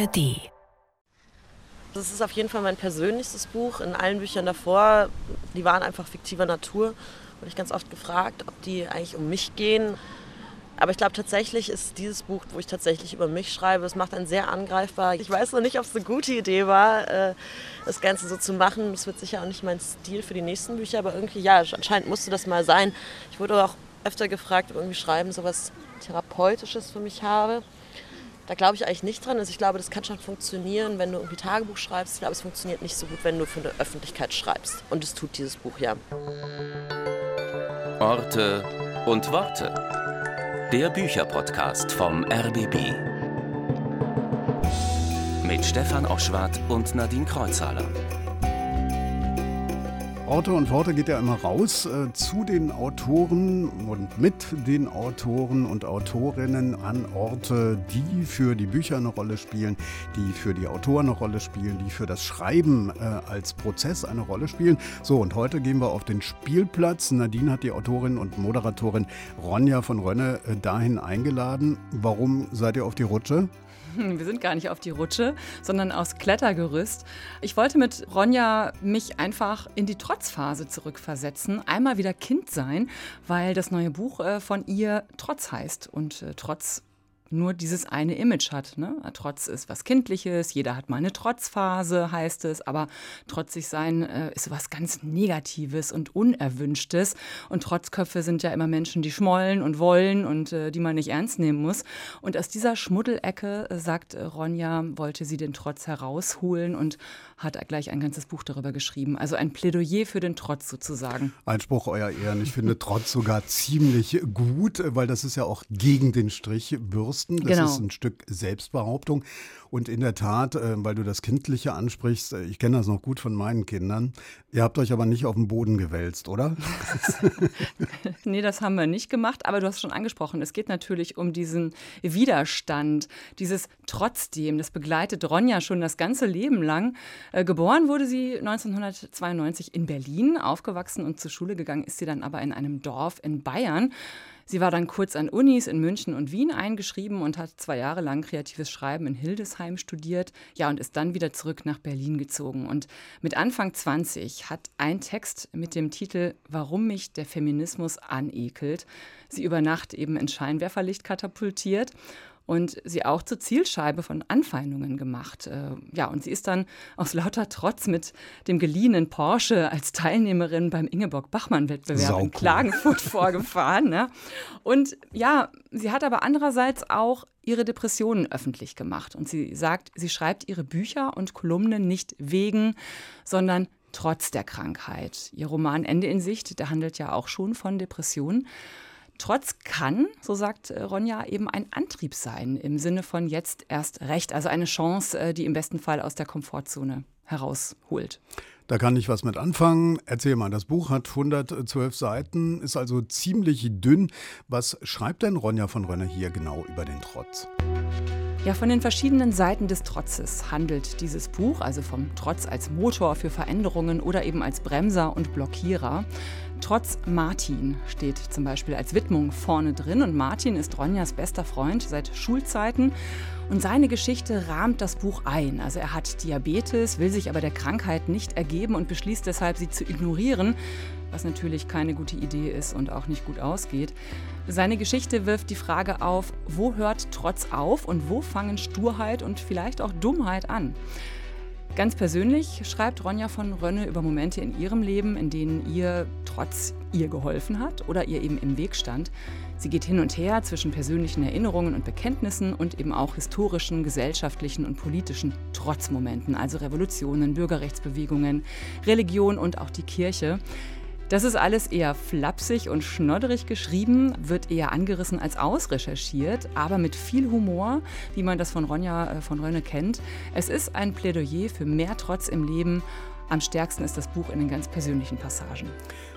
ARD. Das ist auf jeden Fall mein persönlichstes Buch. In allen Büchern davor, die waren einfach fiktiver Natur. Wurde ich ganz oft gefragt, ob die eigentlich um mich gehen. Aber ich glaube tatsächlich ist dieses Buch, wo ich tatsächlich über mich schreibe, es macht einen sehr angreifbar. Ich weiß noch nicht, ob es eine gute Idee war, äh, das Ganze so zu machen. Es wird sicher auch nicht mein Stil für die nächsten Bücher, aber irgendwie, ja, anscheinend musste das mal sein. Ich wurde auch öfter gefragt, ob irgendwie Schreiben so was Therapeutisches für mich habe. Da glaube ich eigentlich nicht dran. Also ich glaube, das kann schon funktionieren, wenn du irgendwie Tagebuch schreibst. Ich glaube, es funktioniert nicht so gut, wenn du für eine Öffentlichkeit schreibst. Und es tut dieses Buch ja. Orte und Worte. Der Bücherpodcast vom RBB. Mit Stefan Oschwart und Nadine Kreuzhaler. Orte und Worte geht ja immer raus äh, zu den Autoren und mit den Autoren und Autorinnen an Orte, die für die Bücher eine Rolle spielen, die für die Autoren eine Rolle spielen, die für das Schreiben äh, als Prozess eine Rolle spielen. So, und heute gehen wir auf den Spielplatz. Nadine hat die Autorin und Moderatorin Ronja von Rönne äh, dahin eingeladen. Warum seid ihr auf die Rutsche? Wir sind gar nicht auf die Rutsche, sondern aus Klettergerüst. Ich wollte mit Ronja mich einfach in die Trotzphase zurückversetzen, einmal wieder Kind sein, weil das neue Buch äh, von ihr Trotz heißt. Und äh, Trotz nur dieses eine Image hat. Ne? Trotz ist was Kindliches, jeder hat mal eine Trotzphase, heißt es, aber trotzig sein äh, ist was ganz Negatives und Unerwünschtes. Und Trotzköpfe sind ja immer Menschen, die schmollen und wollen und äh, die man nicht ernst nehmen muss. Und aus dieser Schmuddelecke, äh, sagt äh, Ronja, wollte sie den Trotz herausholen und hat gleich ein ganzes Buch darüber geschrieben. Also ein Plädoyer für den Trotz sozusagen. Einspruch, euer Ehren. Ich finde Trotz sogar ziemlich gut, weil das ist ja auch gegen den Strich bürsten. Das genau. ist ein Stück Selbstbehauptung. Und in der Tat, äh, weil du das Kindliche ansprichst, äh, ich kenne das noch gut von meinen Kindern. Ihr habt euch aber nicht auf den Boden gewälzt, oder? nee, das haben wir nicht gemacht. Aber du hast schon angesprochen, es geht natürlich um diesen Widerstand, dieses Trotzdem. Das begleitet Ronja schon das ganze Leben lang. Äh, geboren wurde sie 1992 in Berlin, aufgewachsen und zur Schule gegangen ist sie dann aber in einem Dorf in Bayern. Sie war dann kurz an Unis in München und Wien eingeschrieben und hat zwei Jahre lang kreatives Schreiben in Hildesheim studiert. Ja, und ist dann wieder zurück nach Berlin gezogen. Und mit Anfang 20 hat ein Text mit dem Titel Warum mich der Feminismus anekelt sie über Nacht eben ins Scheinwerferlicht katapultiert und sie auch zur Zielscheibe von Anfeindungen gemacht. Äh, ja, und sie ist dann aus lauter Trotz mit dem geliehenen Porsche als Teilnehmerin beim Ingeborg-Bachmann-Wettbewerb in Klagenfurt vorgefahren. Ne? Und ja, sie hat aber andererseits auch ihre Depressionen öffentlich gemacht. Und sie sagt, sie schreibt ihre Bücher und Kolumnen nicht wegen, sondern trotz der Krankheit. Ihr Roman Ende in Sicht, der handelt ja auch schon von Depressionen. Trotz kann, so sagt äh, Ronja, eben ein Antrieb sein im Sinne von jetzt erst recht, also eine Chance, äh, die im besten Fall aus der Komfortzone herausholt. Da kann ich was mit anfangen. Erzähl mal, das Buch hat 112 Seiten, ist also ziemlich dünn. Was schreibt denn Ronja von Rönner hier genau über den Trotz? Ja, von den verschiedenen Seiten des Trotzes handelt dieses Buch, also vom Trotz als Motor für Veränderungen oder eben als Bremser und Blockierer. Trotz Martin steht zum Beispiel als Widmung vorne drin und Martin ist Ronjas bester Freund seit Schulzeiten und seine Geschichte rahmt das Buch ein. Also er hat Diabetes, will sich aber der Krankheit nicht ergeben und beschließt deshalb, sie zu ignorieren, was natürlich keine gute Idee ist und auch nicht gut ausgeht. Seine Geschichte wirft die Frage auf, wo hört Trotz auf und wo fangen Sturheit und vielleicht auch Dummheit an? Ganz persönlich schreibt Ronja von Rönne über Momente in ihrem Leben, in denen ihr trotz ihr geholfen hat oder ihr eben im Weg stand. Sie geht hin und her zwischen persönlichen Erinnerungen und Bekenntnissen und eben auch historischen, gesellschaftlichen und politischen Trotzmomenten, also Revolutionen, Bürgerrechtsbewegungen, Religion und auch die Kirche. Das ist alles eher flapsig und schnodderig geschrieben, wird eher angerissen als ausrecherchiert, aber mit viel Humor, wie man das von Ronja äh, von Rönne kennt. Es ist ein Plädoyer für mehr Trotz im Leben. Am stärksten ist das Buch in den ganz persönlichen Passagen.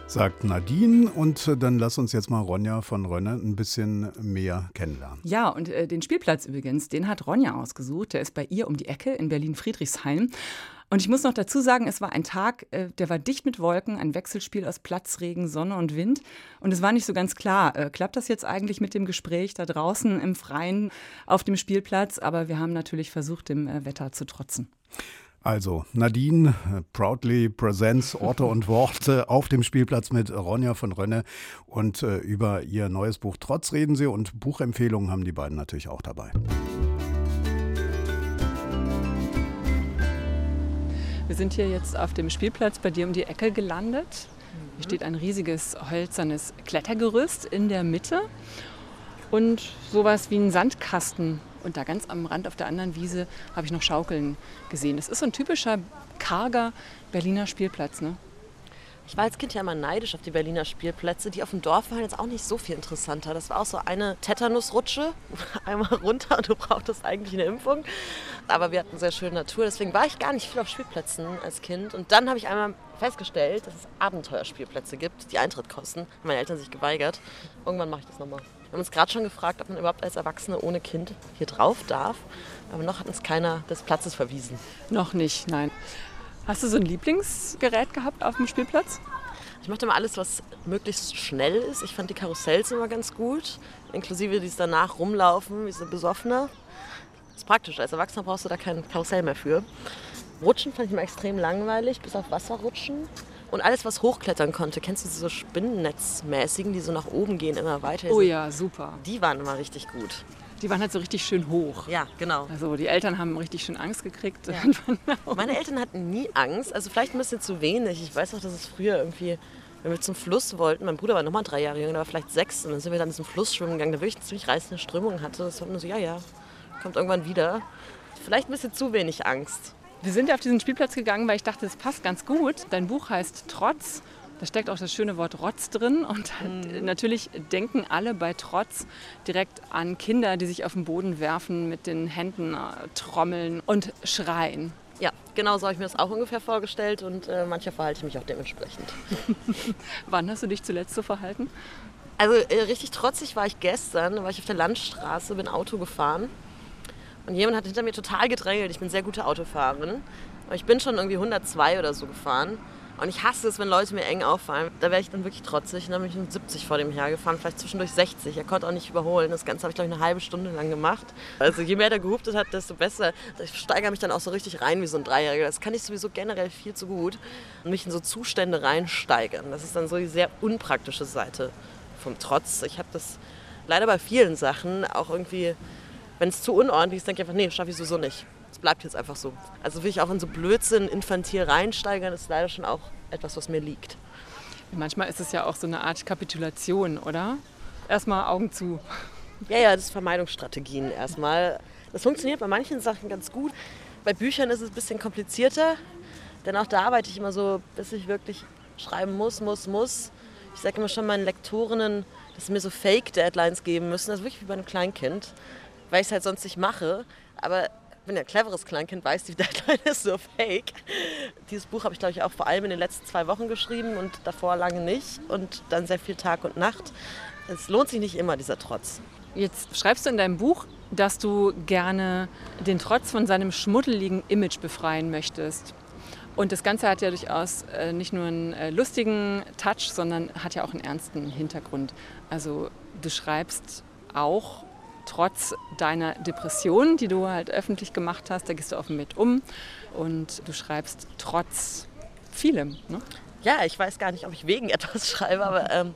Sagt Nadine und äh, dann lass uns jetzt mal Ronja von Rönne ein bisschen mehr kennenlernen. Ja, und äh, den Spielplatz übrigens, den hat Ronja ausgesucht. Der ist bei ihr um die Ecke in Berlin-Friedrichshain. Und ich muss noch dazu sagen, es war ein Tag, äh, der war dicht mit Wolken, ein Wechselspiel aus Platzregen, Sonne und Wind. Und es war nicht so ganz klar, äh, klappt das jetzt eigentlich mit dem Gespräch da draußen im Freien auf dem Spielplatz? Aber wir haben natürlich versucht, dem äh, Wetter zu trotzen. Also Nadine proudly presents Orte und Worte auf dem Spielplatz mit Ronja von Rönne und über ihr neues Buch Trotz reden sie und Buchempfehlungen haben die beiden natürlich auch dabei. Wir sind hier jetzt auf dem Spielplatz bei dir um die Ecke gelandet. Hier steht ein riesiges hölzernes Klettergerüst in der Mitte und sowas wie ein Sandkasten. Und da ganz am Rand auf der anderen Wiese habe ich noch Schaukeln gesehen. Das ist so ein typischer karger Berliner Spielplatz. Ne? Ich war als Kind ja immer neidisch auf die Berliner Spielplätze. Die auf dem Dorf waren jetzt auch nicht so viel interessanter. Das war auch so eine Tetanusrutsche, einmal runter und du brauchtest eigentlich eine Impfung. Aber wir hatten sehr schöne Natur, deswegen war ich gar nicht viel auf Spielplätzen als Kind. Und dann habe ich einmal festgestellt, dass es Abenteuerspielplätze gibt, die Eintritt kosten. Haben meine Eltern sich geweigert. Irgendwann mache ich das nochmal. Wir haben uns gerade schon gefragt, ob man überhaupt als Erwachsene ohne Kind hier drauf darf. Aber noch hat uns keiner des Platzes verwiesen. Noch nicht, nein. Hast du so ein Lieblingsgerät gehabt auf dem Spielplatz? Ich mochte immer alles, was möglichst schnell ist. Ich fand die Karussells immer ganz gut, inklusive die danach rumlaufen, wie so Besoffene. Das ist praktisch, als Erwachsener brauchst du da kein Karussell mehr für. Rutschen fand ich immer extrem langweilig, bis auf Wasser rutschen. Und alles, was hochklettern konnte, kennst du diese Spinnennetzmäßigen, die so nach oben gehen, immer weiter? Oh ja, super. Die waren immer richtig gut. Die waren halt so richtig schön hoch. Ja, genau. Also die Eltern haben richtig schön Angst gekriegt. Ja. Meine Eltern hatten nie Angst, also vielleicht ein bisschen zu wenig. Ich weiß noch, dass es früher irgendwie, wenn wir zum Fluss wollten, mein Bruder war nochmal drei Jahre jünger, der war vielleicht sechs, und dann sind wir dann diesem Fluss schwimmen gegangen, da wirklich eine ziemlich reißende Strömung hatte. Das war nur so, ja, ja, kommt irgendwann wieder. Vielleicht ein bisschen zu wenig Angst. Wir sind auf diesen Spielplatz gegangen, weil ich dachte, das passt ganz gut. Dein Buch heißt Trotz da steckt auch das schöne Wort Rotz drin. Und mhm. natürlich denken alle bei Trotz direkt an Kinder, die sich auf den Boden werfen, mit den Händen äh, trommeln und schreien. Ja, genau so habe ich mir das auch ungefähr vorgestellt und äh, mancher verhalte ich mich auch dementsprechend. Wann hast du dich zuletzt so verhalten? Also äh, richtig trotzig war ich gestern, da war ich auf der Landstraße, bin Auto gefahren und jemand hat hinter mir total gedrängelt. Ich bin sehr gute Autofahrerin, aber ich bin schon irgendwie 102 oder so gefahren und ich hasse es, wenn Leute mir eng auffallen. Da wäre ich dann wirklich trotzig. dann bin ich mit 70 vor dem hergefahren, vielleicht zwischendurch 60. Er konnte auch nicht überholen. Das Ganze habe ich, glaube ich, eine halbe Stunde lang gemacht. Also je mehr der gehuptet hat, desto besser. Ich steigere mich dann auch so richtig rein wie so ein Dreijähriger. Das kann ich sowieso generell viel zu gut. Und mich in so Zustände reinsteigern. Das ist dann so die sehr unpraktische Seite vom Trotz. Ich habe das leider bei vielen Sachen auch irgendwie, wenn es zu unordentlich ist, denke ich einfach, nee, schaffe ich sowieso nicht bleibt jetzt einfach so. Also will ich auch in so Blödsinn infantil reinsteigern, ist leider schon auch etwas, was mir liegt. Manchmal ist es ja auch so eine Art Kapitulation, oder? Erstmal Augen zu. Ja, ja, das ist Vermeidungsstrategien erstmal. Das funktioniert bei manchen Sachen ganz gut. Bei Büchern ist es ein bisschen komplizierter, denn auch da arbeite ich immer so, bis ich wirklich schreiben muss, muss, muss. Ich sage immer schon meinen Lektorinnen, dass sie mir so Fake-Deadlines geben müssen. Das ist wirklich wie bei einem Kleinkind, weil ich es halt sonst nicht mache. Aber bin ja ein cleveres Kleinkind, weiß, die Deadline ist so fake. Dieses Buch habe ich, glaube ich, auch vor allem in den letzten zwei Wochen geschrieben und davor lange nicht. Und dann sehr viel Tag und Nacht. Es lohnt sich nicht immer, dieser Trotz. Jetzt schreibst du in deinem Buch, dass du gerne den Trotz von seinem schmuddeligen Image befreien möchtest. Und das Ganze hat ja durchaus äh, nicht nur einen äh, lustigen Touch, sondern hat ja auch einen ernsten Hintergrund. Also du schreibst auch trotz deiner Depression, die du halt öffentlich gemacht hast, da gehst du offen mit um und du schreibst trotz vielem. Ne? Ja, ich weiß gar nicht, ob ich wegen etwas schreibe, aber ähm,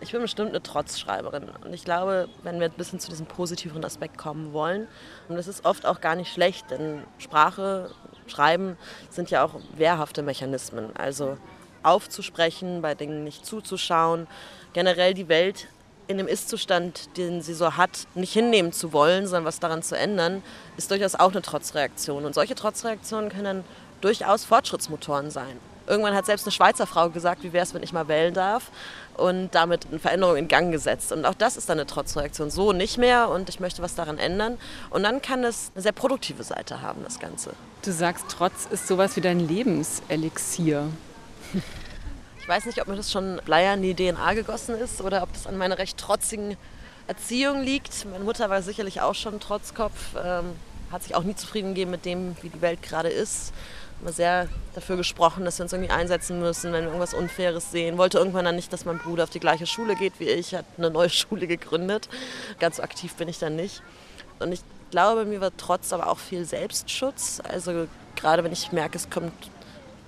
ich bin bestimmt eine Trotzschreiberin. Und ich glaube, wenn wir ein bisschen zu diesem positiveren Aspekt kommen wollen, und das ist oft auch gar nicht schlecht, denn Sprache, Schreiben sind ja auch wehrhafte Mechanismen. Also aufzusprechen, bei Dingen nicht zuzuschauen, generell die Welt in dem Ist-Zustand, den sie so hat, nicht hinnehmen zu wollen, sondern was daran zu ändern, ist durchaus auch eine Trotzreaktion. Und solche Trotzreaktionen können durchaus Fortschrittsmotoren sein. Irgendwann hat selbst eine Schweizer Frau gesagt, wie wäre es, wenn ich mal wählen darf und damit eine Veränderung in Gang gesetzt. Und auch das ist dann eine Trotzreaktion. So nicht mehr und ich möchte was daran ändern. Und dann kann es eine sehr produktive Seite haben, das Ganze. Du sagst, Trotz ist sowas wie dein Lebenselixier. Ich weiß nicht, ob mir das schon Bleier in die DNA gegossen ist oder ob das an meiner recht trotzigen Erziehung liegt. Meine Mutter war sicherlich auch schon Trotzkopf, ähm, hat sich auch nie zufrieden gegeben mit dem, wie die Welt gerade ist. immer sehr dafür gesprochen, dass wir uns irgendwie einsetzen müssen, wenn wir irgendwas Unfaires sehen. Wollte irgendwann dann nicht, dass mein Bruder auf die gleiche Schule geht wie ich, hat eine neue Schule gegründet. Ganz so aktiv bin ich dann nicht. Und ich glaube, mir war trotz aber auch viel Selbstschutz. Also gerade wenn ich merke, es kommt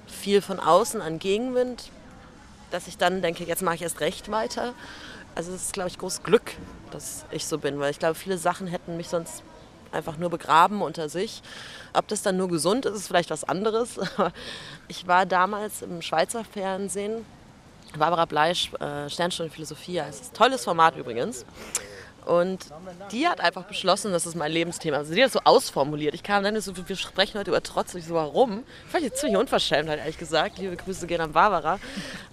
viel von außen an Gegenwind, dass ich dann denke, jetzt mache ich erst recht weiter. Also es ist, glaube ich, großes Glück, dass ich so bin, weil ich glaube, viele Sachen hätten mich sonst einfach nur begraben unter sich. Ob das dann nur gesund ist, ist vielleicht was anderes. ich war damals im Schweizer Fernsehen, Barbara Bleisch, äh, Sternstunde Philosophie, ist ein tolles Format übrigens. Und die hat einfach beschlossen, das ist mein Lebensthema. Also die hat das so ausformuliert. Ich kam dann so, wir sprechen heute über Trotz. Ich so, warum? Ich ziemlich unverschämt, halt ehrlich gesagt. Liebe Grüße gehen an Barbara.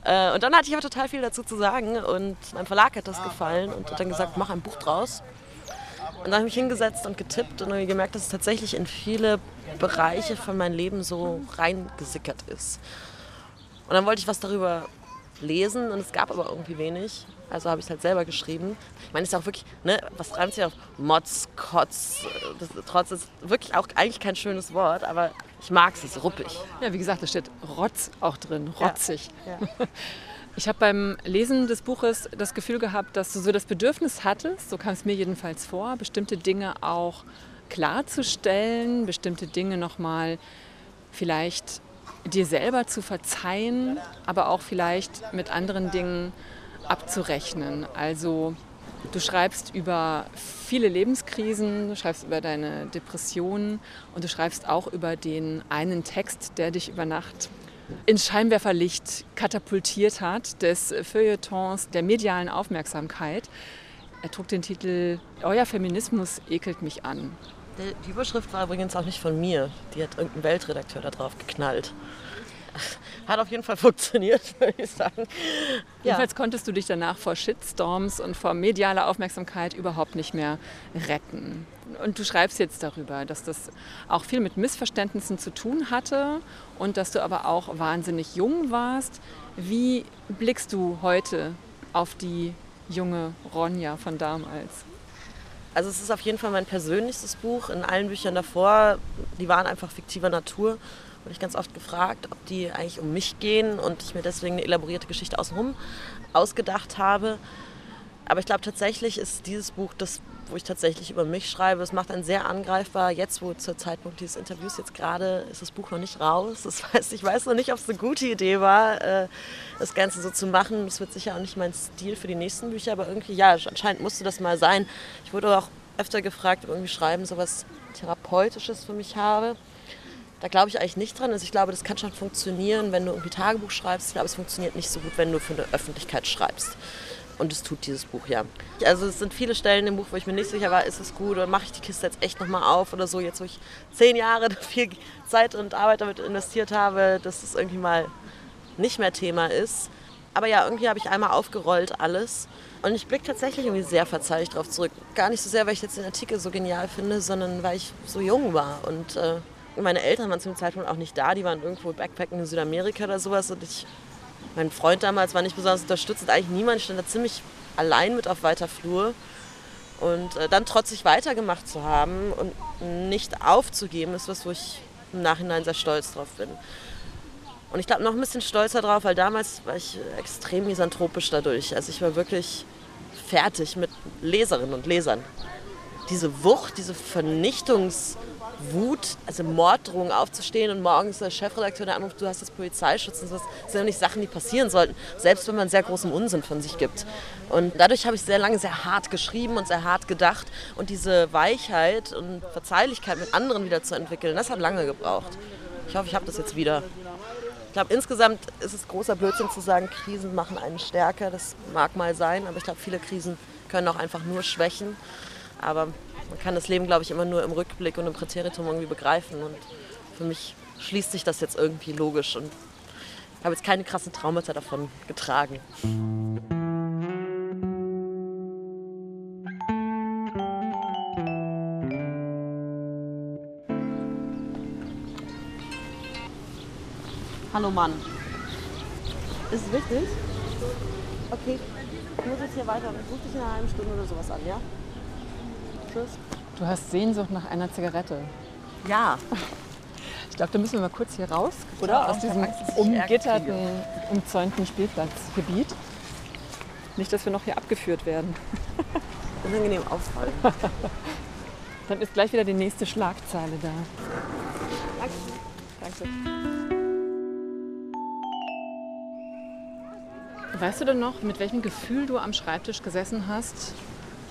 Äh, und dann hatte ich aber total viel dazu zu sagen. Und mein Verlag hat das gefallen und hat dann gesagt, mach ein Buch draus. Und dann habe ich mich hingesetzt und getippt und habe gemerkt, dass es tatsächlich in viele Bereiche von meinem Leben so reingesickert ist. Und dann wollte ich was darüber lesen und es gab aber irgendwie wenig. Also habe ich es halt selber geschrieben. Ich meine, es ist auch wirklich, ne, was reimt sich auf Mods, Kotz, das, trotz ist wirklich auch eigentlich kein schönes Wort, aber ich mag es, es ist ruppig. Ja, wie gesagt, da steht Rotz auch drin, rotzig. Ja, ja. Ich habe beim Lesen des Buches das Gefühl gehabt, dass du so das Bedürfnis hattest, so kam es mir jedenfalls vor, bestimmte Dinge auch klarzustellen, bestimmte Dinge nochmal vielleicht dir selber zu verzeihen, aber auch vielleicht mit anderen Dingen abzurechnen. Also du schreibst über viele Lebenskrisen, du schreibst über deine Depressionen und du schreibst auch über den einen Text, der dich über Nacht ins Scheinwerferlicht katapultiert hat, des Feuilletons der medialen Aufmerksamkeit. Er trug den Titel Euer Feminismus ekelt mich an. Die Überschrift war übrigens auch nicht von mir. Die hat irgendein Weltredakteur da drauf geknallt. Hat auf jeden Fall funktioniert, würde ich sagen. Jedenfalls konntest du dich danach vor Shitstorms und vor medialer Aufmerksamkeit überhaupt nicht mehr retten. Und du schreibst jetzt darüber, dass das auch viel mit Missverständnissen zu tun hatte und dass du aber auch wahnsinnig jung warst. Wie blickst du heute auf die junge Ronja von damals? Also es ist auf jeden Fall mein persönlichstes Buch. In allen Büchern davor, die waren einfach fiktiver Natur wurde ich ganz oft gefragt, ob die eigentlich um mich gehen und ich mir deswegen eine elaborierte Geschichte außenrum ausgedacht habe. Aber ich glaube tatsächlich ist dieses Buch das, wo ich tatsächlich über mich schreibe. Es macht einen sehr angreifbar. Jetzt, wo zur Zeitpunkt dieses Interviews jetzt gerade ist das Buch noch nicht raus. Das heißt, ich weiß noch nicht, ob es eine gute Idee war, äh, das Ganze so zu machen. Das wird sicher auch nicht mein Stil für die nächsten Bücher, aber irgendwie, ja, anscheinend musste das mal sein. Ich wurde auch öfter gefragt, ob irgendwie Schreiben so was Therapeutisches für mich habe. Da glaube ich eigentlich nicht dran. Also ich glaube, das kann schon funktionieren, wenn du irgendwie Tagebuch schreibst. Ich glaube, es funktioniert nicht so gut, wenn du für eine Öffentlichkeit schreibst. Und es tut dieses Buch ja. Also es sind viele Stellen im Buch, wo ich mir nicht sicher war, ist es gut oder mache ich die Kiste jetzt echt nochmal auf oder so. Jetzt, wo ich zehn Jahre viel Zeit und Arbeit damit investiert habe, dass es irgendwie mal nicht mehr Thema ist. Aber ja, irgendwie habe ich einmal aufgerollt alles. Und ich blicke tatsächlich irgendwie sehr verzeihlich darauf zurück. Gar nicht so sehr, weil ich jetzt den Artikel so genial finde, sondern weil ich so jung war und äh, meine Eltern waren zu dem Zeitpunkt auch nicht da, die waren irgendwo Backpacken in Südamerika oder sowas. Und ich, mein Freund damals war nicht besonders unterstützend, eigentlich niemand. Stand da ziemlich allein mit auf weiter Flur. Und äh, dann trotzig weitergemacht zu haben und nicht aufzugeben, ist was, wo ich im Nachhinein sehr stolz drauf bin. Und ich glaube noch ein bisschen stolzer drauf, weil damals war ich extrem misanthropisch dadurch. Also ich war wirklich fertig mit Leserinnen und Lesern. Diese Wucht, diese Vernichtungs- Wut, also Morddrohungen aufzustehen und morgens der Chefredakteur der anruft, du hast das Polizeischutz und sowas, sind ja nicht Sachen, die passieren sollten, selbst wenn man sehr großen Unsinn von sich gibt. Und dadurch habe ich sehr lange sehr hart geschrieben und sehr hart gedacht und diese Weichheit und Verzeihlichkeit mit anderen wieder zu entwickeln, das hat lange gebraucht. Ich hoffe, ich habe das jetzt wieder. Ich glaube, insgesamt ist es großer Blödsinn zu sagen, Krisen machen einen stärker. Das mag mal sein, aber ich glaube, viele Krisen können auch einfach nur schwächen. Aber man kann das Leben, glaube ich, immer nur im Rückblick und im Präteritum irgendwie begreifen. Und für mich schließt sich das jetzt irgendwie logisch und ich habe jetzt keine krassen Traumata davon getragen. Hallo Mann. Ist es wichtig? Okay. Ich muss jetzt hier weiter. Ich rufe dich in einer halben Stunde oder sowas an, ja? Tschüss. Du hast Sehnsucht nach einer Zigarette. Ja. Ich glaube, da müssen wir mal kurz hier raus, oder? Ja, Aus diesem umgitterten, umzäunten Spielplatzgebiet. Nicht, dass wir noch hier abgeführt werden. Unangenehm auffallen. Dann ist gleich wieder die nächste Schlagzeile da. Danke. Weißt du denn noch, mit welchem Gefühl du am Schreibtisch gesessen hast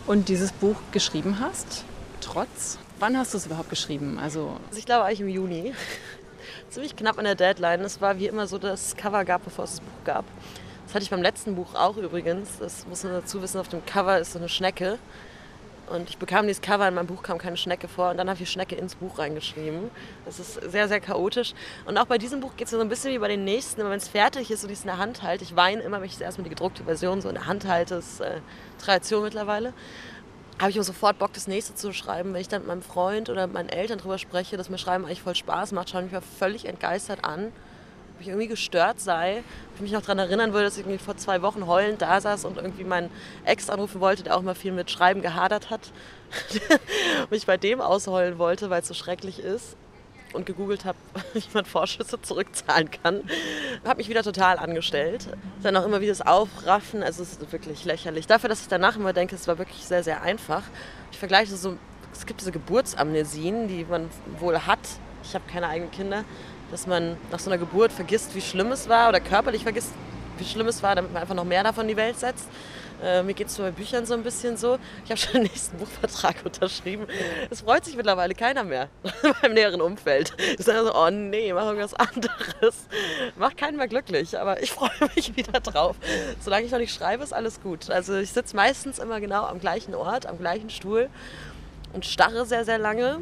und dieses Buch geschrieben hast? Trotz? Wann hast du es überhaupt geschrieben? Also Also ich glaube eigentlich im Juni. Ziemlich knapp an der Deadline. Es war wie immer so, dass es Cover gab, bevor es das Buch gab. Das hatte ich beim letzten Buch auch übrigens. Das muss man dazu wissen, auf dem Cover ist so eine Schnecke. Und ich bekam dieses Cover, in meinem Buch kam keine Schnecke vor. Und dann habe ich Schnecke ins Buch reingeschrieben. Das ist sehr, sehr chaotisch. Und auch bei diesem Buch geht es so ein bisschen wie bei den nächsten. Immer wenn es fertig ist und ich es in der Hand halte. Ich weine immer, wenn ich erstmal die gedruckte Version so in der Hand halte. Ist äh, Tradition mittlerweile. Habe ich auch sofort Bock, das nächste zu schreiben. Wenn ich dann mit meinem Freund oder mit meinen Eltern drüber spreche, dass mir Schreiben eigentlich voll Spaß macht, schauen mich mal völlig entgeistert an. Ob ich irgendwie gestört sei. Ob ich mich noch daran erinnern würde, dass ich vor zwei Wochen heulend da saß und irgendwie meinen Ex anrufen wollte, der auch mal viel mit Schreiben gehadert hat. mich bei dem ausheulen wollte, weil es so schrecklich ist. Und gegoogelt habe, wie man Vorschüsse zurückzahlen kann. Habe mich wieder total angestellt. Dann auch immer wieder das Aufraffen. Also es ist wirklich lächerlich. Dafür, dass ich danach immer denke, es war wirklich sehr, sehr einfach. Ich vergleiche so, es gibt diese Geburtsamnesien, die man wohl hat. Ich habe keine eigenen Kinder. Dass man nach so einer Geburt vergisst, wie schlimm es war oder körperlich vergisst, wie schlimm es war, damit man einfach noch mehr davon in die Welt setzt. Äh, mir geht es bei Büchern so ein bisschen so. Ich habe schon den nächsten Buchvertrag unterschrieben. Es freut sich mittlerweile keiner mehr meinem näheren Umfeld. Die sagen so, oh nee, mach irgendwas anderes. Macht keinen mehr glücklich, aber ich freue mich wieder drauf. Solange ich noch nicht schreibe, ist alles gut. Also ich sitze meistens immer genau am gleichen Ort, am gleichen Stuhl und starre sehr, sehr lange.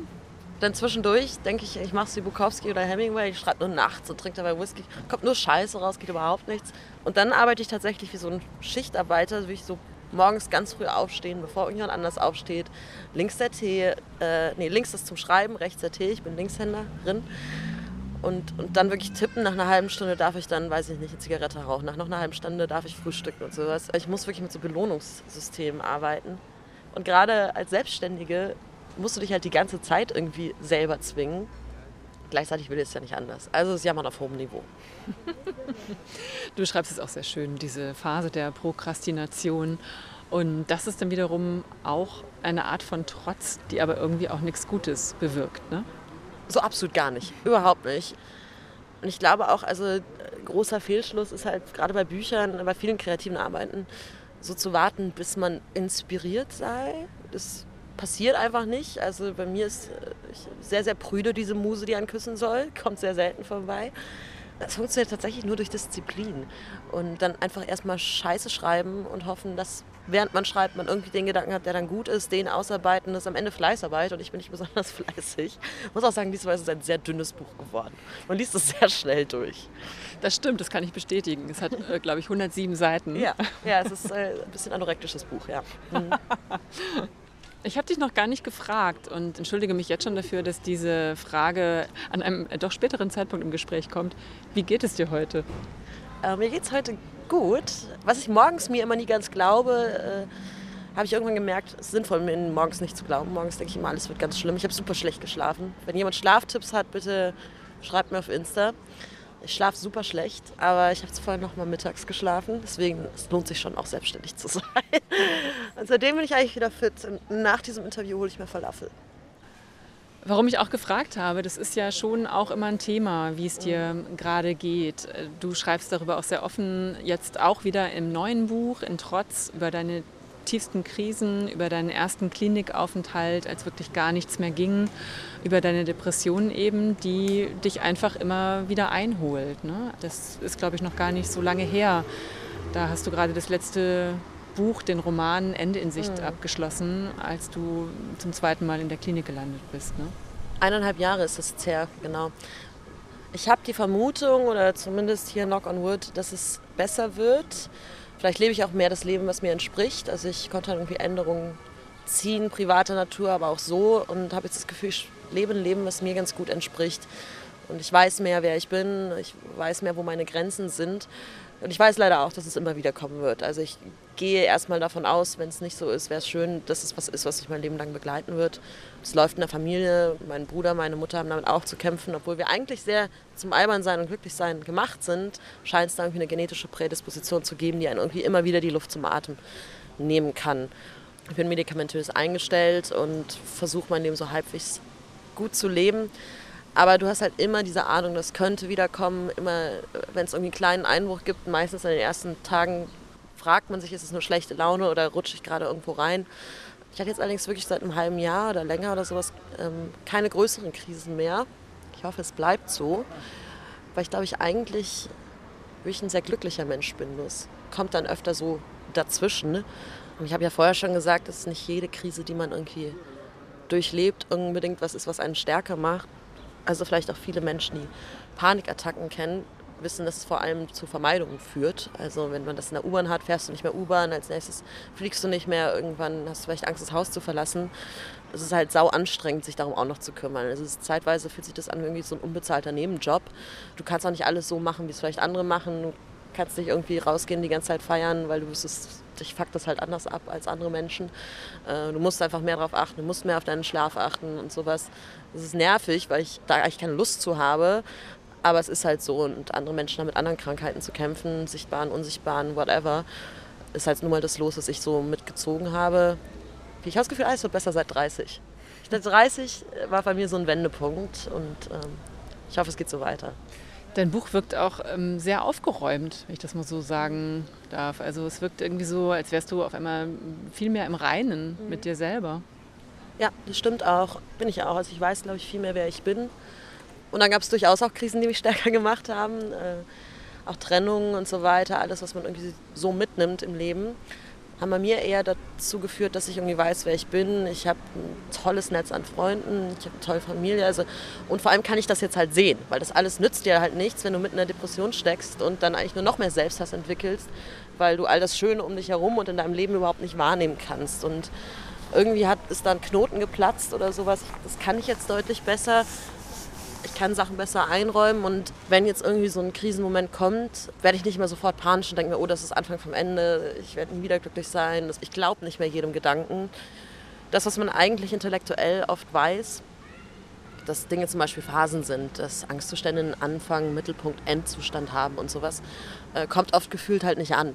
Dann zwischendurch denke ich, ich mache es wie Bukowski oder Hemingway, ich schreibe nur nachts und trinke dabei Whisky. Kommt nur Scheiße raus, geht überhaupt nichts. Und dann arbeite ich tatsächlich wie so ein Schichtarbeiter, wie ich so morgens ganz früh aufstehen, bevor irgendjemand anders aufsteht. Links der Tee, äh, nee, links ist zum Schreiben, rechts der Tee, ich bin Linkshänderin. Und, und dann wirklich tippen, nach einer halben Stunde darf ich dann, weiß ich nicht, eine Zigarette rauchen. Nach noch einer halben Stunde darf ich frühstücken und sowas. Ich muss wirklich mit so Belohnungssystemen arbeiten. Und gerade als Selbstständige musst du dich halt die ganze Zeit irgendwie selber zwingen. Gleichzeitig will ich es ja nicht anders. Also es ist Jammern auf hohem Niveau. Du schreibst es auch sehr schön, diese Phase der Prokrastination. Und das ist dann wiederum auch eine Art von Trotz, die aber irgendwie auch nichts Gutes bewirkt. Ne? So absolut gar nicht. Überhaupt nicht. Und ich glaube auch, also äh, großer Fehlschluss ist halt gerade bei Büchern, bei vielen kreativen Arbeiten, so zu warten, bis man inspiriert sei. Das passiert einfach nicht. Also bei mir ist äh, sehr, sehr prüde diese Muse, die einen küssen soll. Kommt sehr selten vorbei. Das funktioniert tatsächlich nur durch Disziplin. Und dann einfach erstmal Scheiße schreiben und hoffen, dass während man schreibt, man irgendwie den Gedanken hat, der dann gut ist, den ausarbeiten. Das ist am Ende Fleißarbeit und ich bin nicht besonders fleißig. Ich muss auch sagen, diesmal ist es ein sehr dünnes Buch geworden. Man liest es sehr schnell durch. Das stimmt, das kann ich bestätigen. Es hat, äh, glaube ich, 107 Seiten. Ja, ja es ist äh, ein bisschen anorektisches Buch, ja. Mhm. Ich habe dich noch gar nicht gefragt und entschuldige mich jetzt schon dafür, dass diese Frage an einem doch späteren Zeitpunkt im Gespräch kommt. Wie geht es dir heute? Äh, mir geht es heute gut. Was ich morgens mir immer nie ganz glaube, äh, habe ich irgendwann gemerkt, es ist sinnvoll, mir morgens nicht zu glauben. Morgens denke ich immer, alles wird ganz schlimm. Ich habe super schlecht geschlafen. Wenn jemand Schlaftipps hat, bitte schreibt mir auf Insta. Ich schlafe super schlecht, aber ich habe vorhin noch mal mittags geschlafen. Deswegen es lohnt sich schon auch selbstständig zu sein. Und seitdem bin ich eigentlich wieder fit. Und nach diesem Interview hole ich mir Falafel. Warum ich auch gefragt habe, das ist ja schon auch immer ein Thema, wie es dir gerade geht. Du schreibst darüber auch sehr offen, jetzt auch wieder im neuen Buch, in Trotz, über deine tiefsten Krisen, über deinen ersten Klinikaufenthalt, als wirklich gar nichts mehr ging, über deine Depression eben, die dich einfach immer wieder einholt. Ne? Das ist, glaube ich, noch gar nicht so lange her. Da hast du gerade das letzte Buch, den Roman Ende in Sicht Mhm. abgeschlossen, als du zum zweiten Mal in der Klinik gelandet bist. Ne? Eineinhalb Jahre ist es jetzt her, genau. Ich habe die Vermutung, oder zumindest hier Knock on Wood, dass es besser wird. Vielleicht lebe ich auch mehr das Leben, was mir entspricht. Also ich konnte dann irgendwie Änderungen ziehen, privater Natur, aber auch so. Und habe jetzt das Gefühl, ich lebe ein Leben, was mir ganz gut entspricht. Und ich weiß mehr, wer ich bin. Ich weiß mehr, wo meine Grenzen sind. Und ich weiß leider auch, dass es immer wieder kommen wird. Also ich gehe erstmal davon aus, wenn es nicht so ist, wäre es schön, dass es was ist, was mich mein Leben lang begleiten wird. Es läuft in der Familie. Mein Bruder, meine Mutter haben damit auch zu kämpfen. Obwohl wir eigentlich sehr zum Albernsein und Glücklichsein gemacht sind, scheint es da irgendwie eine genetische Prädisposition zu geben, die einen irgendwie immer wieder die Luft zum Atem nehmen kann. Ich bin medikamentös eingestellt und versuche mein Leben so halbwegs gut zu leben. Aber du hast halt immer diese Ahnung, das könnte wiederkommen. Immer, wenn es irgendwie einen kleinen Einbruch gibt, meistens in den ersten Tagen fragt man sich, ist es nur schlechte Laune oder rutsche ich gerade irgendwo rein. Ich hatte jetzt allerdings wirklich seit einem halben Jahr oder länger oder sowas ähm, keine größeren Krisen mehr. Ich hoffe, es bleibt so, weil ich glaube, ich eigentlich wirklich ein sehr glücklicher Mensch bin. Das kommt dann öfter so dazwischen. Und ich habe ja vorher schon gesagt, dass nicht jede Krise, die man irgendwie durchlebt, unbedingt was ist, was einen stärker macht. Also vielleicht auch viele Menschen, die Panikattacken kennen, wissen, dass es vor allem zu Vermeidungen führt. Also wenn man das in der U-Bahn hat, fährst du nicht mehr U-Bahn, als nächstes fliegst du nicht mehr, irgendwann hast du vielleicht Angst, das Haus zu verlassen. Es ist halt sau anstrengend, sich darum auch noch zu kümmern. Also zeitweise fühlt sich das an wie irgendwie so ein unbezahlter Nebenjob. Du kannst auch nicht alles so machen, wie es vielleicht andere machen. Du kannst nicht irgendwie rausgehen, die ganze Zeit feiern, weil du wüsstest, dich fuckt das halt anders ab als andere Menschen. Äh, du musst einfach mehr darauf achten, du musst mehr auf deinen Schlaf achten und sowas. Das ist nervig, weil ich da eigentlich keine Lust zu habe. Aber es ist halt so und andere Menschen haben mit anderen Krankheiten zu kämpfen, sichtbaren, unsichtbaren, whatever. Ist halt nur mal das Los, was ich so mitgezogen habe. Ich habe das Gefühl, alles wird besser seit 30. Ich dachte, 30 war bei mir so ein Wendepunkt und ähm, ich hoffe, es geht so weiter. Dein Buch wirkt auch ähm, sehr aufgeräumt, wenn ich das mal so sagen darf. Also es wirkt irgendwie so, als wärst du auf einmal viel mehr im Reinen mhm. mit dir selber. Ja, das stimmt auch. Bin ich auch. Also ich weiß, glaube ich, viel mehr, wer ich bin. Und dann gab es durchaus auch Krisen, die mich stärker gemacht haben. Äh, auch Trennungen und so weiter. Alles, was man irgendwie so mitnimmt im Leben haben bei mir eher dazu geführt, dass ich irgendwie weiß, wer ich bin. Ich habe ein tolles Netz an Freunden, ich habe eine tolle Familie. Also, und vor allem kann ich das jetzt halt sehen, weil das alles nützt dir halt nichts, wenn du mitten in einer Depression steckst und dann eigentlich nur noch mehr Selbsthass entwickelst, weil du all das Schöne um dich herum und in deinem Leben überhaupt nicht wahrnehmen kannst. Und irgendwie hat, ist da ein Knoten geplatzt oder sowas. Das kann ich jetzt deutlich besser ich kann Sachen besser einräumen und wenn jetzt irgendwie so ein Krisenmoment kommt, werde ich nicht mehr sofort panisch und denke mir, oh, das ist Anfang vom Ende, ich werde nie wieder glücklich sein. Ich glaube nicht mehr jedem Gedanken. Das, was man eigentlich intellektuell oft weiß, dass Dinge zum Beispiel Phasen sind, dass Angstzustände einen Anfang, Mittelpunkt, Endzustand haben und sowas, äh, kommt oft gefühlt halt nicht an.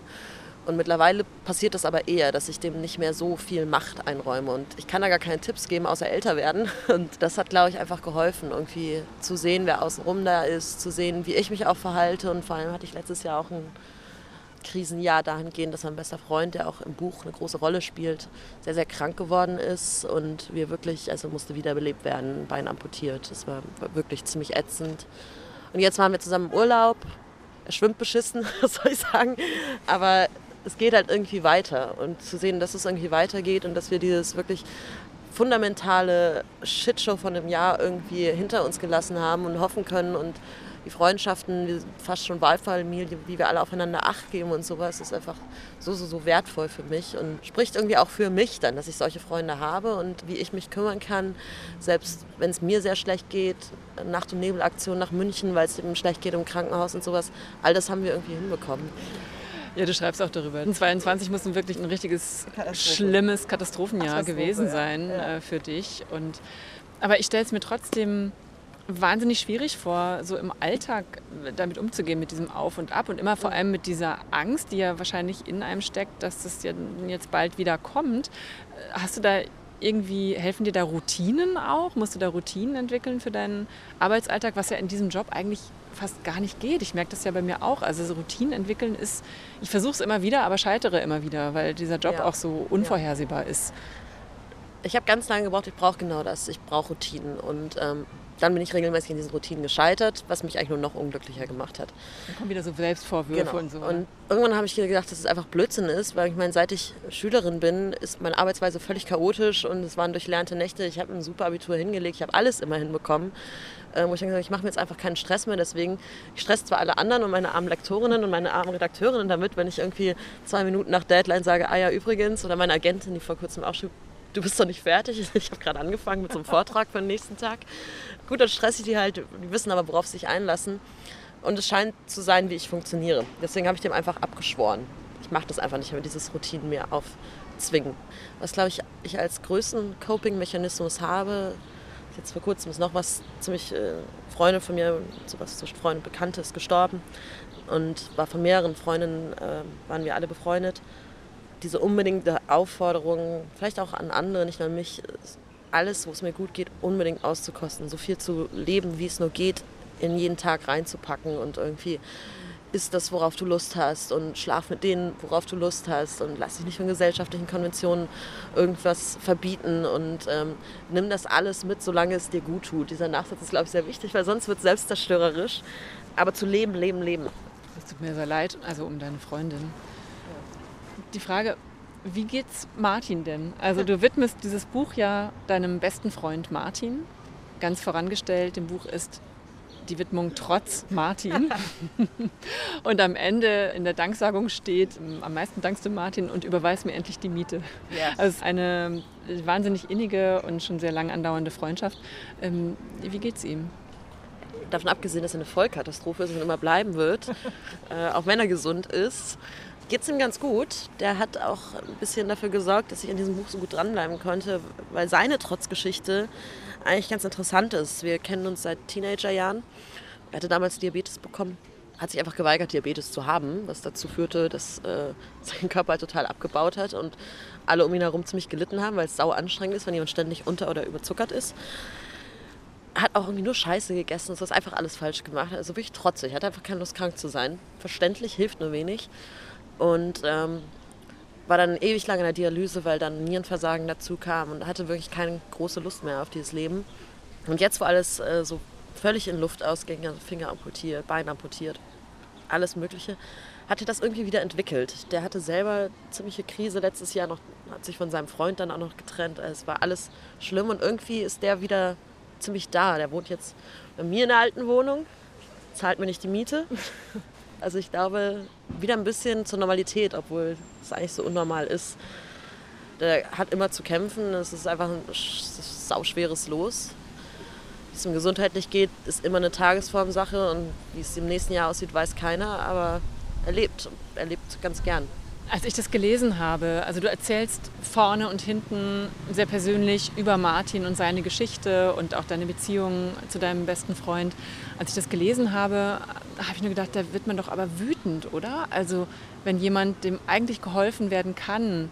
Und mittlerweile passiert das aber eher, dass ich dem nicht mehr so viel Macht einräume. Und ich kann da gar keine Tipps geben, außer älter werden. Und das hat, glaube ich, einfach geholfen, irgendwie zu sehen, wer außenrum da ist, zu sehen, wie ich mich auch verhalte. Und vor allem hatte ich letztes Jahr auch ein Krisenjahr dahingehend, dass mein bester Freund, der auch im Buch eine große Rolle spielt, sehr, sehr krank geworden ist und wir wirklich, also musste wiederbelebt werden, Bein amputiert. Das war wirklich ziemlich ätzend. Und jetzt waren wir zusammen im Urlaub. Er schwimmt beschissen, was soll ich sagen. Aber es geht halt irgendwie weiter. Und zu sehen, dass es irgendwie weitergeht und dass wir dieses wirklich fundamentale Shitshow von einem Jahr irgendwie hinter uns gelassen haben und hoffen können und die Freundschaften, fast schon Wahlfamilie, wie wir alle aufeinander Acht geben und sowas, ist einfach so, so, so wertvoll für mich und spricht irgendwie auch für mich dann, dass ich solche Freunde habe und wie ich mich kümmern kann, selbst wenn es mir sehr schlecht geht, Nacht- und Nebelaktion nach München, weil es eben schlecht geht im Krankenhaus und sowas, all das haben wir irgendwie hinbekommen. Ja, du schreibst auch darüber. 2022 muss ein wirklich ein richtiges Katastrophe. schlimmes Katastrophenjahr Katastrophe, gewesen sein ja. äh, für dich. Und, aber ich stelle es mir trotzdem wahnsinnig schwierig vor, so im Alltag damit umzugehen, mit diesem Auf und Ab und immer vor allem mit dieser Angst, die ja wahrscheinlich in einem steckt, dass das jetzt bald wieder kommt. Hast du da irgendwie, helfen dir da Routinen auch? Musst du da Routinen entwickeln für deinen Arbeitsalltag, was ja in diesem Job eigentlich fast gar nicht geht. Ich merke das ja bei mir auch. Also so Routinen entwickeln ist, ich versuche es immer wieder, aber scheitere immer wieder, weil dieser Job ja. auch so unvorhersehbar ja. ist. Ich habe ganz lange gebraucht, ich brauche genau das. Ich brauche Routinen. Und ähm, dann bin ich regelmäßig in diesen Routinen gescheitert, was mich eigentlich nur noch unglücklicher gemacht hat. Dann kommen wieder so Selbstvorwürfe genau. und so. Und irgendwann habe ich gedacht, dass es einfach Blödsinn ist, weil ich meine, seit ich Schülerin bin, ist meine Arbeitsweise völlig chaotisch und es waren durchlernte Nächte. Ich habe ein super Abitur hingelegt, ich habe alles immer hinbekommen. Äh, wo ich dann gesagt ich mache mir jetzt einfach keinen Stress mehr, deswegen ich stress zwar alle anderen und meine armen Lektorinnen und meine armen Redakteurinnen damit, wenn ich irgendwie zwei Minuten nach Deadline sage, ah ja, übrigens, oder meine Agentin, die vor kurzem auch schrieb, du bist doch nicht fertig. Ich habe gerade angefangen mit so einem Vortrag für den nächsten Tag. Gut, dann stresse ich die halt, die wissen aber, worauf sie sich einlassen. Und es scheint zu sein, wie ich funktioniere. Deswegen habe ich dem einfach abgeschworen. Ich mache das einfach nicht mehr, dieses Routinen mir aufzwingen. Was, glaube ich, ich als größten Coping-Mechanismus habe, jetzt vor kurzem ist noch was ziemlich äh, Freunde von mir, sowas zwischen Freunden und Bekannte ist gestorben und war von mehreren Freundinnen, äh, waren wir alle befreundet. Diese unbedingte Aufforderung, vielleicht auch an andere, nicht nur an mich, alles, wo es mir gut geht, unbedingt auszukosten, so viel zu leben, wie es nur geht, in jeden Tag reinzupacken und irgendwie ist das, worauf du Lust hast und schlaf mit denen, worauf du Lust hast und lass dich nicht von gesellschaftlichen Konventionen irgendwas verbieten und ähm, nimm das alles mit, solange es dir gut tut. Dieser Nachsatz ist, glaube ich, sehr wichtig, weil sonst wird es selbstzerstörerisch. Aber zu leben, leben, leben. Es tut mir sehr leid, also um deine Freundin. Die Frage, wie geht's Martin denn? Also du widmest dieses Buch ja deinem besten Freund Martin. Ganz vorangestellt, dem Buch ist die Widmung trotz Martin. und am Ende in der Danksagung steht, am meisten dankst du Martin und überweis mir endlich die Miete. Yes. Also eine wahnsinnig innige und schon sehr lang andauernde Freundschaft. Ähm, wie geht's ihm? Davon abgesehen, dass er eine Vollkatastrophe ist und immer bleiben wird, äh, auch wenn er gesund ist, geht es ihm ganz gut. Der hat auch ein bisschen dafür gesorgt, dass ich in diesem Buch so gut dranbleiben konnte, weil seine Trotzgeschichte eigentlich ganz interessant ist. Wir kennen uns seit Teenagerjahren. Er hatte damals Diabetes bekommen, hat sich einfach geweigert, Diabetes zu haben, was dazu führte, dass äh, sein Körper total abgebaut hat und alle um ihn herum ziemlich gelitten haben, weil es sau anstrengend ist, wenn jemand ständig unter- oder überzuckert ist. Hat auch irgendwie nur Scheiße gegessen, es ist einfach alles falsch gemacht. Also wirklich trotzig, hat einfach keine Lust, krank zu sein. Verständlich, hilft nur wenig. Und ähm, war dann ewig lang in der Dialyse, weil dann Nierenversagen dazu kam und hatte wirklich keine große Lust mehr auf dieses Leben. Und jetzt, wo alles äh, so völlig in Luft ausging, also Finger amputiert, Bein amputiert, alles Mögliche, hatte das irgendwie wieder entwickelt. Der hatte selber ziemliche Krise letztes Jahr noch, hat sich von seinem Freund dann auch noch getrennt. Also es war alles schlimm und irgendwie ist der wieder ziemlich da. Der wohnt jetzt bei mir in der alten Wohnung, zahlt mir nicht die Miete. Also ich glaube, wieder ein bisschen zur Normalität, obwohl es eigentlich so unnormal ist. Der hat immer zu kämpfen. Es ist einfach ein sauschweres Los. Wie es ihm gesundheitlich geht, ist immer eine Tagesformsache und wie es im nächsten Jahr aussieht, weiß keiner. Aber er lebt. Er lebt ganz gern. Als ich das gelesen habe, also du erzählst vorne und hinten sehr persönlich über Martin und seine Geschichte und auch deine Beziehung zu deinem besten Freund. Als ich das gelesen habe, habe ich nur gedacht, da wird man doch aber wütend, oder? Also wenn jemand, dem eigentlich geholfen werden kann,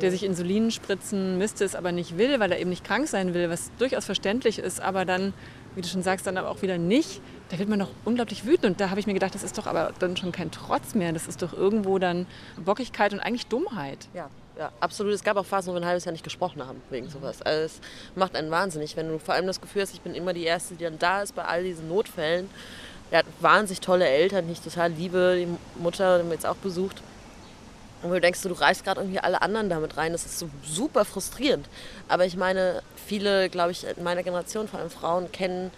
der sich Insulin spritzen müsste, es aber nicht will, weil er eben nicht krank sein will, was durchaus verständlich ist, aber dann, wie du schon sagst, dann aber auch wieder nicht, da wird man doch unglaublich wütend. Und da habe ich mir gedacht, das ist doch aber dann schon kein Trotz mehr, das ist doch irgendwo dann Bockigkeit und eigentlich Dummheit. Ja. Ja, absolut. Es gab auch Phasen, wo wir ein halbes Jahr nicht gesprochen haben wegen sowas. Also es macht einen wahnsinnig, wenn du vor allem das Gefühl hast, ich bin immer die Erste, die dann da ist bei all diesen Notfällen. Er hat wahnsinnig tolle Eltern, die ich total liebe. Die Mutter haben wir jetzt auch besucht. Und du denkst, du reißt gerade irgendwie alle anderen damit rein. Das ist so super frustrierend. Aber ich meine, viele, glaube ich, in meiner Generation, vor allem Frauen, kennen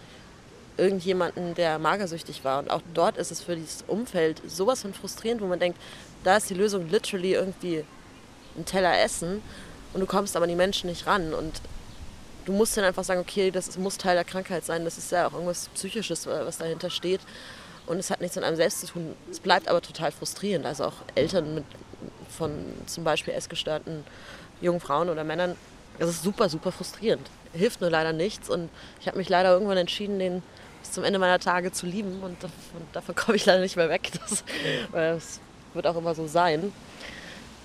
irgendjemanden, der magersüchtig war. Und auch dort ist es für dieses Umfeld sowas von frustrierend, wo man denkt, da ist die Lösung literally irgendwie ein Teller Essen und du kommst aber an die Menschen nicht ran. Und du musst dann einfach sagen, okay, das muss Teil der Krankheit sein. Das ist ja auch irgendwas Psychisches, was dahinter steht. Und es hat nichts mit einem selbst zu tun. Es bleibt aber total frustrierend. Also auch Eltern mit von zum Beispiel essgestörten jungen Frauen oder Männern. Das ist super, super frustrierend. Hilft nur leider nichts. Und ich habe mich leider irgendwann entschieden, den bis zum Ende meiner Tage zu lieben. Und davon, davon komme ich leider nicht mehr weg. Das, das wird auch immer so sein.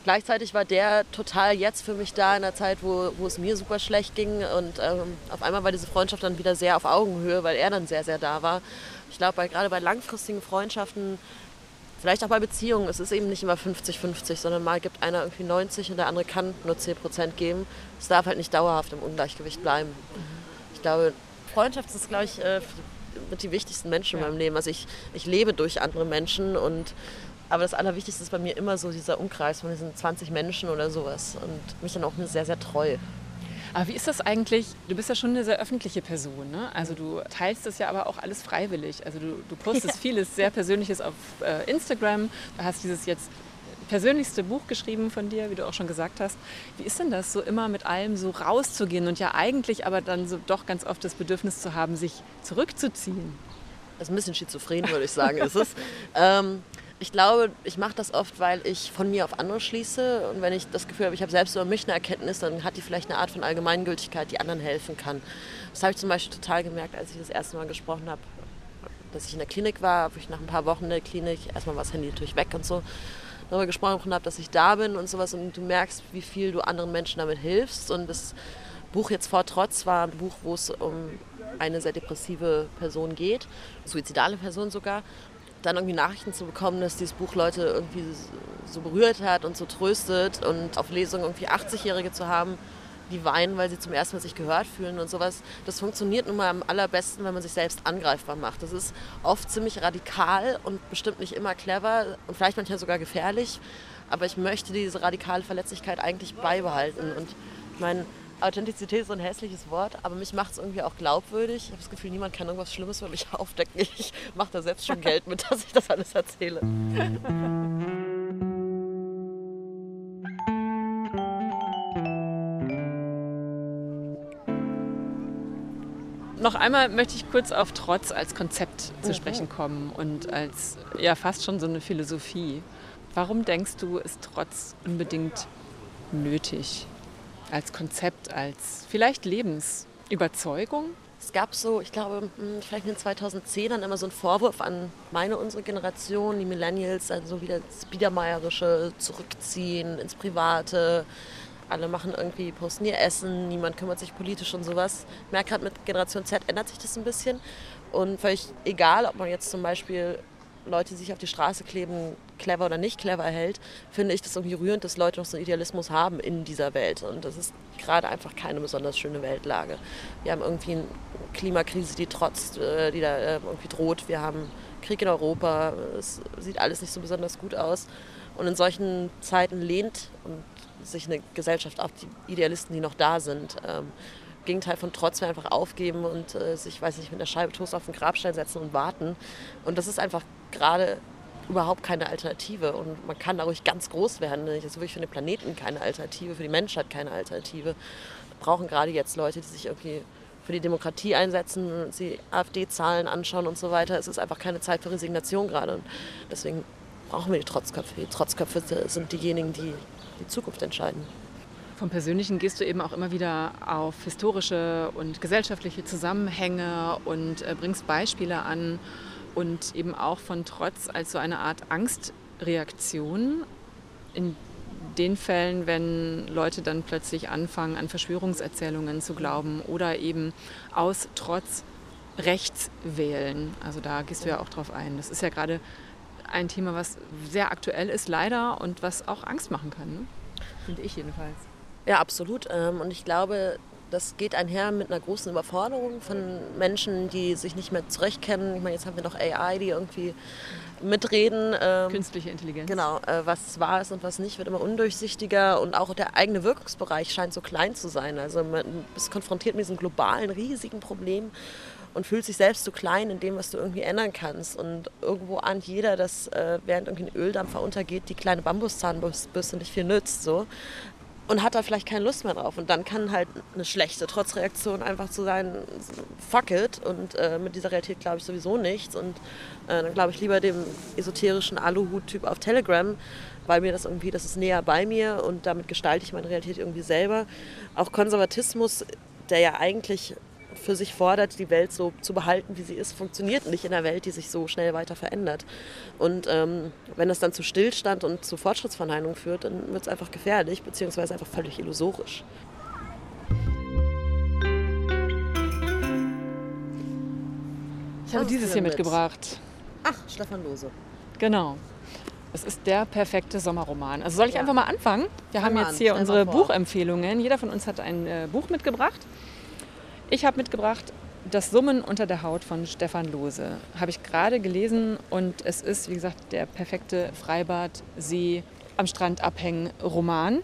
Gleichzeitig war der total jetzt für mich da in der Zeit, wo, wo es mir super schlecht ging. Und ähm, auf einmal war diese Freundschaft dann wieder sehr auf Augenhöhe, weil er dann sehr, sehr da war. Ich glaube, gerade bei langfristigen Freundschaften Vielleicht auch bei Beziehungen. Es ist eben nicht immer 50-50, sondern mal gibt einer irgendwie 90 und der andere kann nur 10 Prozent geben. Es darf halt nicht dauerhaft im Ungleichgewicht bleiben. Mhm. Ich glaube, Freundschaft ist, glaube ich, äh, mit die wichtigsten Menschen ja. in meinem Leben. Also ich, ich lebe durch andere Menschen und aber das Allerwichtigste ist bei mir immer so dieser Umkreis von diesen 20 Menschen oder sowas und mich dann auch sehr, sehr treu. Aber wie ist das eigentlich? Du bist ja schon eine sehr öffentliche Person. Ne? Also du teilst das ja aber auch alles freiwillig. Also du, du postest ja. vieles sehr Persönliches auf äh, Instagram. Du hast dieses jetzt persönlichste Buch geschrieben von dir, wie du auch schon gesagt hast. Wie ist denn das, so immer mit allem so rauszugehen und ja eigentlich aber dann so doch ganz oft das Bedürfnis zu haben, sich zurückzuziehen? ist ein bisschen schizophren, würde ich sagen, ist es. Ähm, ich glaube, ich mache das oft, weil ich von mir auf andere schließe. Und wenn ich das Gefühl habe, ich habe selbst über mich eine Erkenntnis, dann hat die vielleicht eine Art von Allgemeingültigkeit, die anderen helfen kann. Das habe ich zum Beispiel total gemerkt, als ich das erste Mal gesprochen habe, dass ich in der Klinik war, wo ich nach ein paar Wochen in der Klinik, erstmal war das Handy natürlich weg und so, darüber gesprochen habe, dass ich da bin und sowas. Und du merkst, wie viel du anderen Menschen damit hilfst. Und das Buch jetzt vor Trotz war ein Buch, wo es um eine sehr depressive Person geht, suizidale Person sogar dann irgendwie Nachrichten zu bekommen, dass dieses Buch Leute irgendwie so berührt hat und so tröstet und auf Lesungen irgendwie 80-Jährige zu haben, die weinen, weil sie zum ersten Mal sich gehört fühlen und sowas. Das funktioniert nun mal am allerbesten, wenn man sich selbst angreifbar macht. Das ist oft ziemlich radikal und bestimmt nicht immer clever und vielleicht manchmal sogar gefährlich. Aber ich möchte diese radikale Verletzlichkeit eigentlich beibehalten. Und ich meine, Authentizität ist so ein hässliches Wort, aber mich macht es irgendwie auch glaubwürdig. Ich habe das Gefühl, niemand kann irgendwas Schlimmes über mich aufdecken. Ich mache da selbst schon Geld mit, dass ich das alles erzähle. Noch einmal möchte ich kurz auf Trotz als Konzept zu sprechen kommen und als ja fast schon so eine Philosophie. Warum denkst du, ist Trotz unbedingt nötig? Als Konzept, als vielleicht Lebensüberzeugung? Es gab so, ich glaube, hm, vielleicht in den 2010ern immer so einen Vorwurf an meine, unsere Generation, die Millennials, also wieder das Biedermeierische, Zurückziehen ins Private. Alle machen irgendwie, posten ihr Essen, niemand kümmert sich politisch und sowas. Ich merke gerade mit Generation Z ändert sich das ein bisschen. Und völlig egal, ob man jetzt zum Beispiel Leute, sich auf die Straße kleben, clever oder nicht clever hält, finde ich das irgendwie rührend, dass Leute noch so einen Idealismus haben in dieser Welt. Und das ist gerade einfach keine besonders schöne Weltlage. Wir haben irgendwie eine Klimakrise, die trotz, äh, die da äh, irgendwie droht. Wir haben Krieg in Europa. Es sieht alles nicht so besonders gut aus. Und in solchen Zeiten lehnt sich eine Gesellschaft auf die Idealisten, die noch da sind. Gegenteil von Trotz wäre einfach aufgeben und äh, sich, weiß nicht, mit einer Scheibe Toast auf den Grabstein setzen und warten. Und das ist einfach gerade überhaupt keine Alternative. Und man kann da ruhig ganz groß werden. Das ist wirklich für den Planeten keine Alternative, für die Menschheit keine Alternative. Wir brauchen gerade jetzt Leute, die sich irgendwie für die Demokratie einsetzen, sie AfD-Zahlen anschauen und so weiter. Es ist einfach keine Zeit für Resignation gerade. Und deswegen brauchen wir die Trotzköpfe. Die Trotzköpfe sind diejenigen, die die Zukunft entscheiden. Vom Persönlichen gehst du eben auch immer wieder auf historische und gesellschaftliche Zusammenhänge und äh, bringst Beispiele an und eben auch von Trotz als so eine Art Angstreaktion in den Fällen, wenn Leute dann plötzlich anfangen, an Verschwörungserzählungen zu glauben oder eben aus Trotz rechts wählen. Also da gehst du ja auch drauf ein. Das ist ja gerade ein Thema, was sehr aktuell ist, leider, und was auch Angst machen kann. Ne? Finde ich jedenfalls. Ja, absolut. Ähm, und ich glaube, das geht einher mit einer großen Überforderung von Menschen, die sich nicht mehr zurechtkennen. Ich meine, jetzt haben wir noch AI, die irgendwie mitreden. Ähm, Künstliche Intelligenz. Genau, äh, was wahr ist und was nicht, wird immer undurchsichtiger und auch der eigene Wirkungsbereich scheint so klein zu sein. Also man ist konfrontiert mit diesem globalen, riesigen Problem und fühlt sich selbst so klein in dem, was du irgendwie ändern kannst. Und irgendwo ahnt jeder, dass äh, während irgendwie ein Öldampfer untergeht, die kleine Bambuszahnbürste nicht viel nützt. So und hat da vielleicht keine Lust mehr drauf. Und dann kann halt eine schlechte Trotzreaktion einfach zu sein, fuck it. Und äh, mit dieser Realität glaube ich sowieso nichts. Und äh, dann glaube ich lieber dem esoterischen Aluhut-Typ auf Telegram, weil mir das irgendwie, das ist näher bei mir und damit gestalte ich meine Realität irgendwie selber. Auch Konservatismus, der ja eigentlich für sich fordert, die Welt so zu behalten, wie sie ist, funktioniert nicht in einer Welt, die sich so schnell weiter verändert. Und ähm, wenn das dann zu Stillstand und zu Fortschrittsverneinung führt, dann wird es einfach gefährlich, beziehungsweise einfach völlig illusorisch. Ich habe dieses hier mitgebracht. Ach, Stefan Lose. Genau. Es ist der perfekte Sommerroman. Also soll ich ja. einfach mal anfangen? Wir haben jetzt hier unsere Buchempfehlungen. Jeder von uns hat ein äh, Buch mitgebracht. Ich habe mitgebracht Das Summen unter der Haut von Stefan Lose. Habe ich gerade gelesen und es ist, wie gesagt, der perfekte Freibad, See, am Strand abhängen Roman.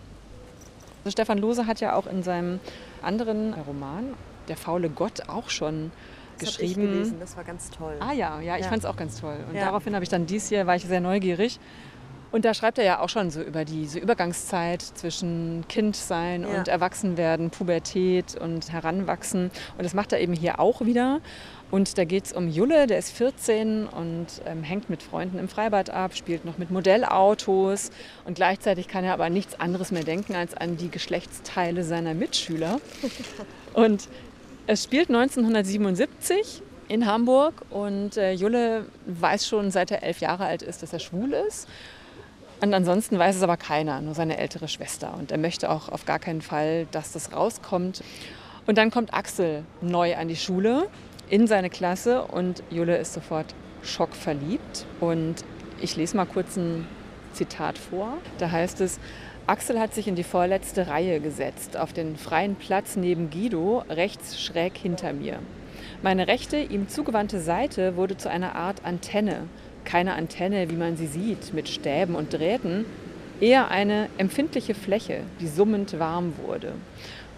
Also Stefan Lose hat ja auch in seinem anderen Roman, Der faule Gott, auch schon das geschrieben. Ich gelesen. Das war ganz toll. Ah ja, ja, ich ja. fand es auch ganz toll. Und ja. daraufhin habe ich dann dies hier, war ich sehr neugierig Und da schreibt er ja auch schon so über diese Übergangszeit zwischen Kindsein Ja. und Erwachsenwerden, Pubertät und Heranwachsen. Und das macht er eben hier auch wieder. Und da geht es um Julle, der ist 14 und ähm, hängt mit Freunden im Freibad ab, spielt noch mit Modellautos. Und gleichzeitig kann er aber an nichts anderes mehr denken als an die Geschlechtsteile seiner Mitschüler. Und es spielt 1977 in Hamburg und äh, Julle weiß schon, seit er elf Jahre alt ist, dass er schwul ist. Und ansonsten weiß es aber keiner, nur seine ältere Schwester. Und er möchte auch auf gar keinen Fall, dass das rauskommt. Und dann kommt Axel neu an die Schule, in seine Klasse und Julle ist sofort schockverliebt. Und ich lese mal kurz ein Zitat vor. Da heißt es, Axel hat sich in die vorletzte Reihe gesetzt, auf den freien Platz neben Guido, rechts schräg hinter mir. Meine rechte, ihm zugewandte Seite wurde zu einer Art Antenne. Keine Antenne, wie man sie sieht, mit Stäben und Drähten, eher eine empfindliche Fläche, die summend warm wurde.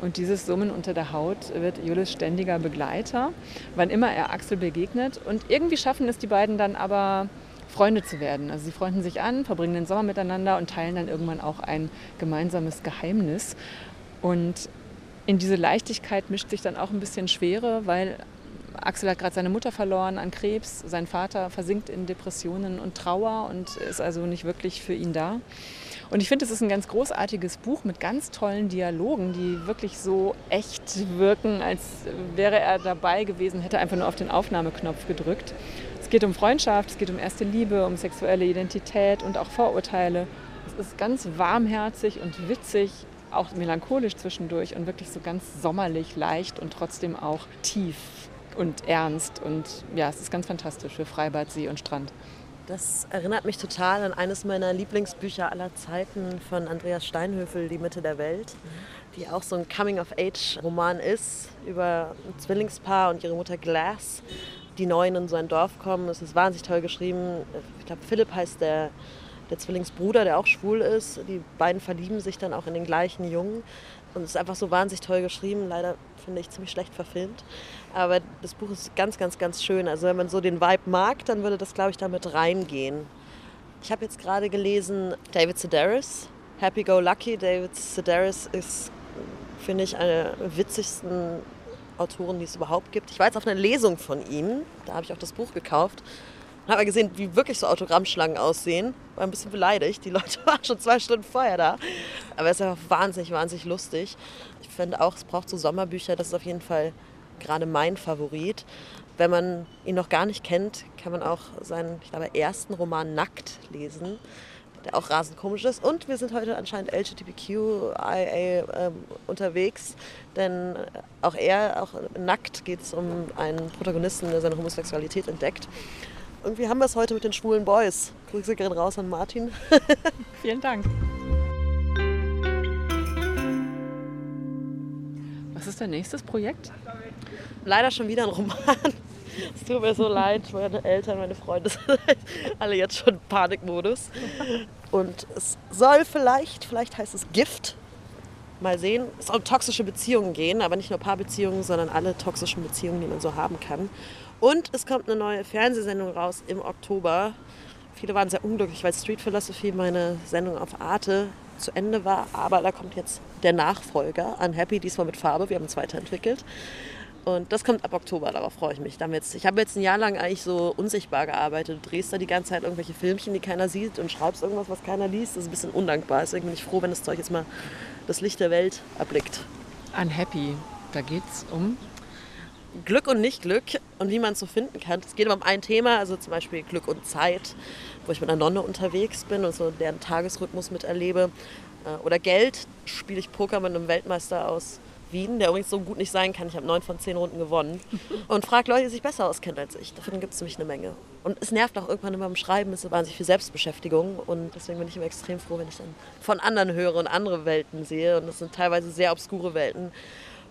Und dieses Summen unter der Haut wird Julis ständiger Begleiter, wann immer er Axel begegnet. Und irgendwie schaffen es die beiden dann aber, Freunde zu werden. Also sie freunden sich an, verbringen den Sommer miteinander und teilen dann irgendwann auch ein gemeinsames Geheimnis. Und in diese Leichtigkeit mischt sich dann auch ein bisschen Schwere, weil Axel hat gerade seine Mutter verloren an Krebs, sein Vater versinkt in Depressionen und Trauer und ist also nicht wirklich für ihn da. Und ich finde, es ist ein ganz großartiges Buch mit ganz tollen Dialogen, die wirklich so echt wirken, als wäre er dabei gewesen, hätte einfach nur auf den Aufnahmeknopf gedrückt. Es geht um Freundschaft, es geht um erste Liebe, um sexuelle Identität und auch Vorurteile. Es ist ganz warmherzig und witzig, auch melancholisch zwischendurch und wirklich so ganz sommerlich, leicht und trotzdem auch tief und ernst. Und ja, es ist ganz fantastisch für Freibad, See und Strand. Das erinnert mich total an eines meiner Lieblingsbücher aller Zeiten von Andreas Steinhöfel, Die Mitte der Welt, die auch so ein Coming-of-Age-Roman ist über ein Zwillingspaar und ihre Mutter Glass, die neu in so ein Dorf kommen. Es ist wahnsinnig toll geschrieben. Ich glaube, Philipp heißt der, der Zwillingsbruder, der auch schwul ist. Die beiden verlieben sich dann auch in den gleichen Jungen. Und es ist einfach so wahnsinnig toll geschrieben. Leider finde ich ziemlich schlecht verfilmt. Aber das Buch ist ganz, ganz, ganz schön. Also wenn man so den Vibe mag, dann würde das, glaube ich, damit reingehen. Ich habe jetzt gerade gelesen David Sedaris, Happy Go Lucky. David Sedaris ist, finde ich, einer der witzigsten Autoren, die es überhaupt gibt. Ich war jetzt auf einer Lesung von ihm. Da habe ich auch das Buch gekauft. Und habe gesehen, wie wirklich so Autogrammschlangen aussehen. War ein bisschen beleidigt. Die Leute waren schon zwei Stunden vorher da. Aber es ist einfach wahnsinnig, wahnsinnig lustig. Ich finde auch, es braucht so Sommerbücher. Das ist auf jeden Fall gerade mein Favorit. Wenn man ihn noch gar nicht kennt, kann man auch seinen, ich glaube, ersten Roman Nackt lesen, der auch rasend komisch ist. Und wir sind heute anscheinend LGBTQIA ähm, unterwegs, denn auch er, auch nackt geht es um einen Protagonisten, der seine Homosexualität entdeckt. Irgendwie haben wir es heute mit den schwulen Boys. Grüße gehen raus an Martin. Vielen Dank. Was ist dein nächstes Projekt? Leider schon wieder ein Roman. Es tut mir so leid, meine Eltern, meine Freunde sind alle jetzt schon Panikmodus. Und es soll vielleicht, vielleicht heißt es Gift. Mal sehen. Es soll um toxische Beziehungen gehen, aber nicht nur Paarbeziehungen, sondern alle toxischen Beziehungen, die man so haben kann. Und es kommt eine neue Fernsehsendung raus im Oktober. Viele waren sehr unglücklich, weil Street Philosophy, meine Sendung auf Arte, zu Ende war. Aber da kommt jetzt der Nachfolger, Unhappy, diesmal mit Farbe. Wir haben uns weiterentwickelt. Und das kommt ab Oktober, darauf freue ich mich. Damit, ich habe jetzt ein Jahr lang eigentlich so unsichtbar gearbeitet. Du drehst da die ganze Zeit irgendwelche Filmchen, die keiner sieht und schreibst irgendwas, was keiner liest. Das ist ein bisschen undankbar. Deswegen bin ich froh, wenn das Zeug jetzt mal das Licht der Welt erblickt. Unhappy. Da geht es um. Glück und Nicht-Glück und wie man es so finden kann. Es geht immer um ein Thema, also zum Beispiel Glück und Zeit, wo ich mit einer Nonne unterwegs bin und so deren Tagesrhythmus miterlebe. Äh, Oder Geld, spiele ich Poker mit einem Weltmeister aus Wien, der übrigens so gut nicht sein kann. Ich habe neun von zehn Runden gewonnen. Und frage Leute, die sich besser auskennen als ich. Davon gibt es nämlich eine Menge. Und es nervt auch irgendwann immer beim Schreiben, es ist wahnsinnig viel Selbstbeschäftigung. Und deswegen bin ich immer extrem froh, wenn ich dann von anderen höre und andere Welten sehe. Und das sind teilweise sehr obskure Welten.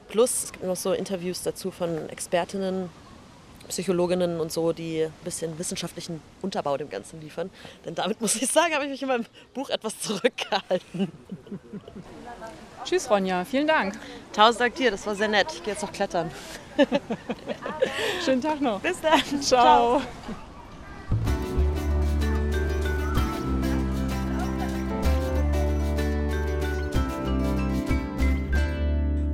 Plus, es gibt noch so Interviews dazu von Expertinnen, Psychologinnen und so, die ein bisschen wissenschaftlichen Unterbau dem Ganzen liefern. Denn damit muss ich sagen, habe ich mich in meinem Buch etwas zurückgehalten. Tschüss, Ronja. Vielen Dank. Tausend Dank dir, das war sehr nett. Ich gehe jetzt noch klettern. Schönen Tag noch. Bis dann. Ciao.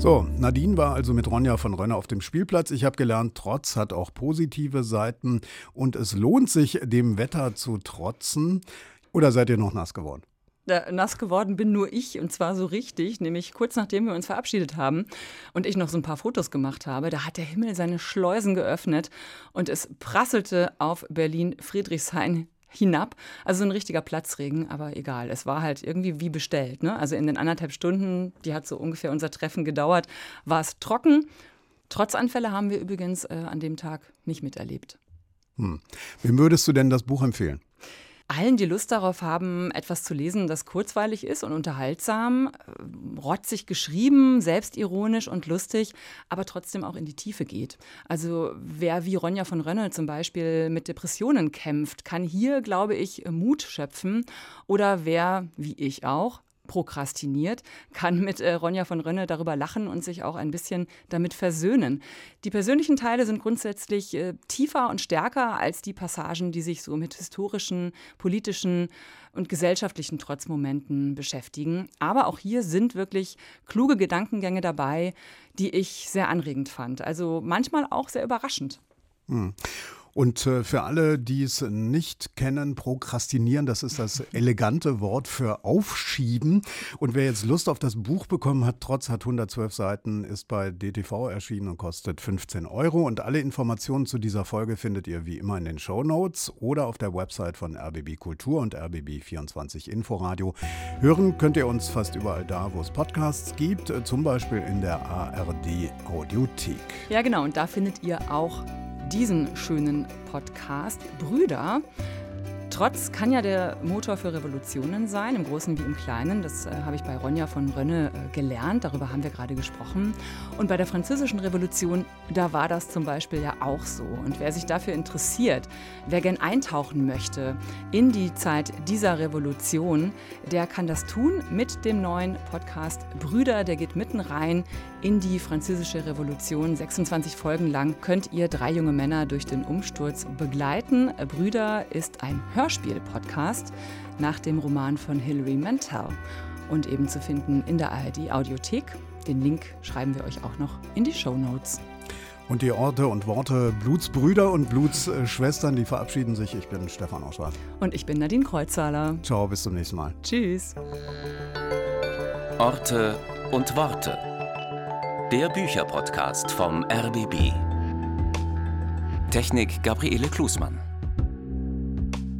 So, Nadine war also mit Ronja von Rönner auf dem Spielplatz. Ich habe gelernt, Trotz hat auch positive Seiten und es lohnt sich, dem Wetter zu trotzen. Oder seid ihr noch nass geworden? nass geworden bin nur ich und zwar so richtig, nämlich kurz nachdem wir uns verabschiedet haben und ich noch so ein paar Fotos gemacht habe, da hat der Himmel seine Schleusen geöffnet und es prasselte auf Berlin Friedrichshain hinab. Also ein richtiger Platzregen, aber egal. Es war halt irgendwie wie bestellt. Ne? Also in den anderthalb Stunden, die hat so ungefähr unser Treffen gedauert, war es trocken. Trotzanfälle haben wir übrigens äh, an dem Tag nicht miterlebt. Hm. Wem würdest du denn das Buch empfehlen? Allen, die Lust darauf haben, etwas zu lesen, das kurzweilig ist und unterhaltsam, äh, rotzig geschrieben, selbstironisch und lustig, aber trotzdem auch in die Tiefe geht. Also wer wie Ronja von Rönnel zum Beispiel mit Depressionen kämpft, kann hier, glaube ich, Mut schöpfen. Oder wer, wie ich auch, prokrastiniert, kann mit äh, Ronja von Rönne darüber lachen und sich auch ein bisschen damit versöhnen. Die persönlichen Teile sind grundsätzlich äh, tiefer und stärker als die Passagen, die sich so mit historischen, politischen und gesellschaftlichen Trotzmomenten beschäftigen. Aber auch hier sind wirklich kluge Gedankengänge dabei, die ich sehr anregend fand. Also manchmal auch sehr überraschend. Hm. Und äh, für alle, die es nicht kennen, prokrastinieren, das ist das elegante Wort für aufschieben. Und wer jetzt Lust auf das Buch bekommen hat, trotz hat 112 Seiten, ist bei DTV erschienen und kostet 15 Euro. Und alle Informationen zu dieser Folge findet ihr wie immer in den Show Notes oder auf der Website von RBB Kultur und RBB 24 Inforadio. Hören könnt ihr uns fast überall da, wo es Podcasts gibt, zum Beispiel in der ARD Audiothek. Ja, genau. Und da findet ihr auch diesen schönen Podcast Brüder. Trotz kann ja der Motor für Revolutionen sein, im Großen wie im Kleinen. Das äh, habe ich bei Ronja von Rönne äh, gelernt, darüber haben wir gerade gesprochen. Und bei der Französischen Revolution, da war das zum Beispiel ja auch so. Und wer sich dafür interessiert, wer gern eintauchen möchte in die Zeit dieser Revolution, der kann das tun mit dem neuen Podcast Brüder. Der geht mitten rein in die Französische Revolution. 26 Folgen lang könnt ihr drei junge Männer durch den Umsturz begleiten. Brüder ist ein Hörspiel. Hörspiel-Podcast nach dem Roman von Hilary Mantel und eben zu finden in der ARD Audiothek. Den Link schreiben wir euch auch noch in die Show Notes. Und die Orte und Worte Blutsbrüder und Blutsschwestern, die verabschieden sich. Ich bin Stefan Auschwart. Und ich bin Nadine Kreuzzahler. Ciao, bis zum nächsten Mal. Tschüss. Orte und Worte. Der Bücherpodcast vom RBB. Technik Gabriele Klusmann.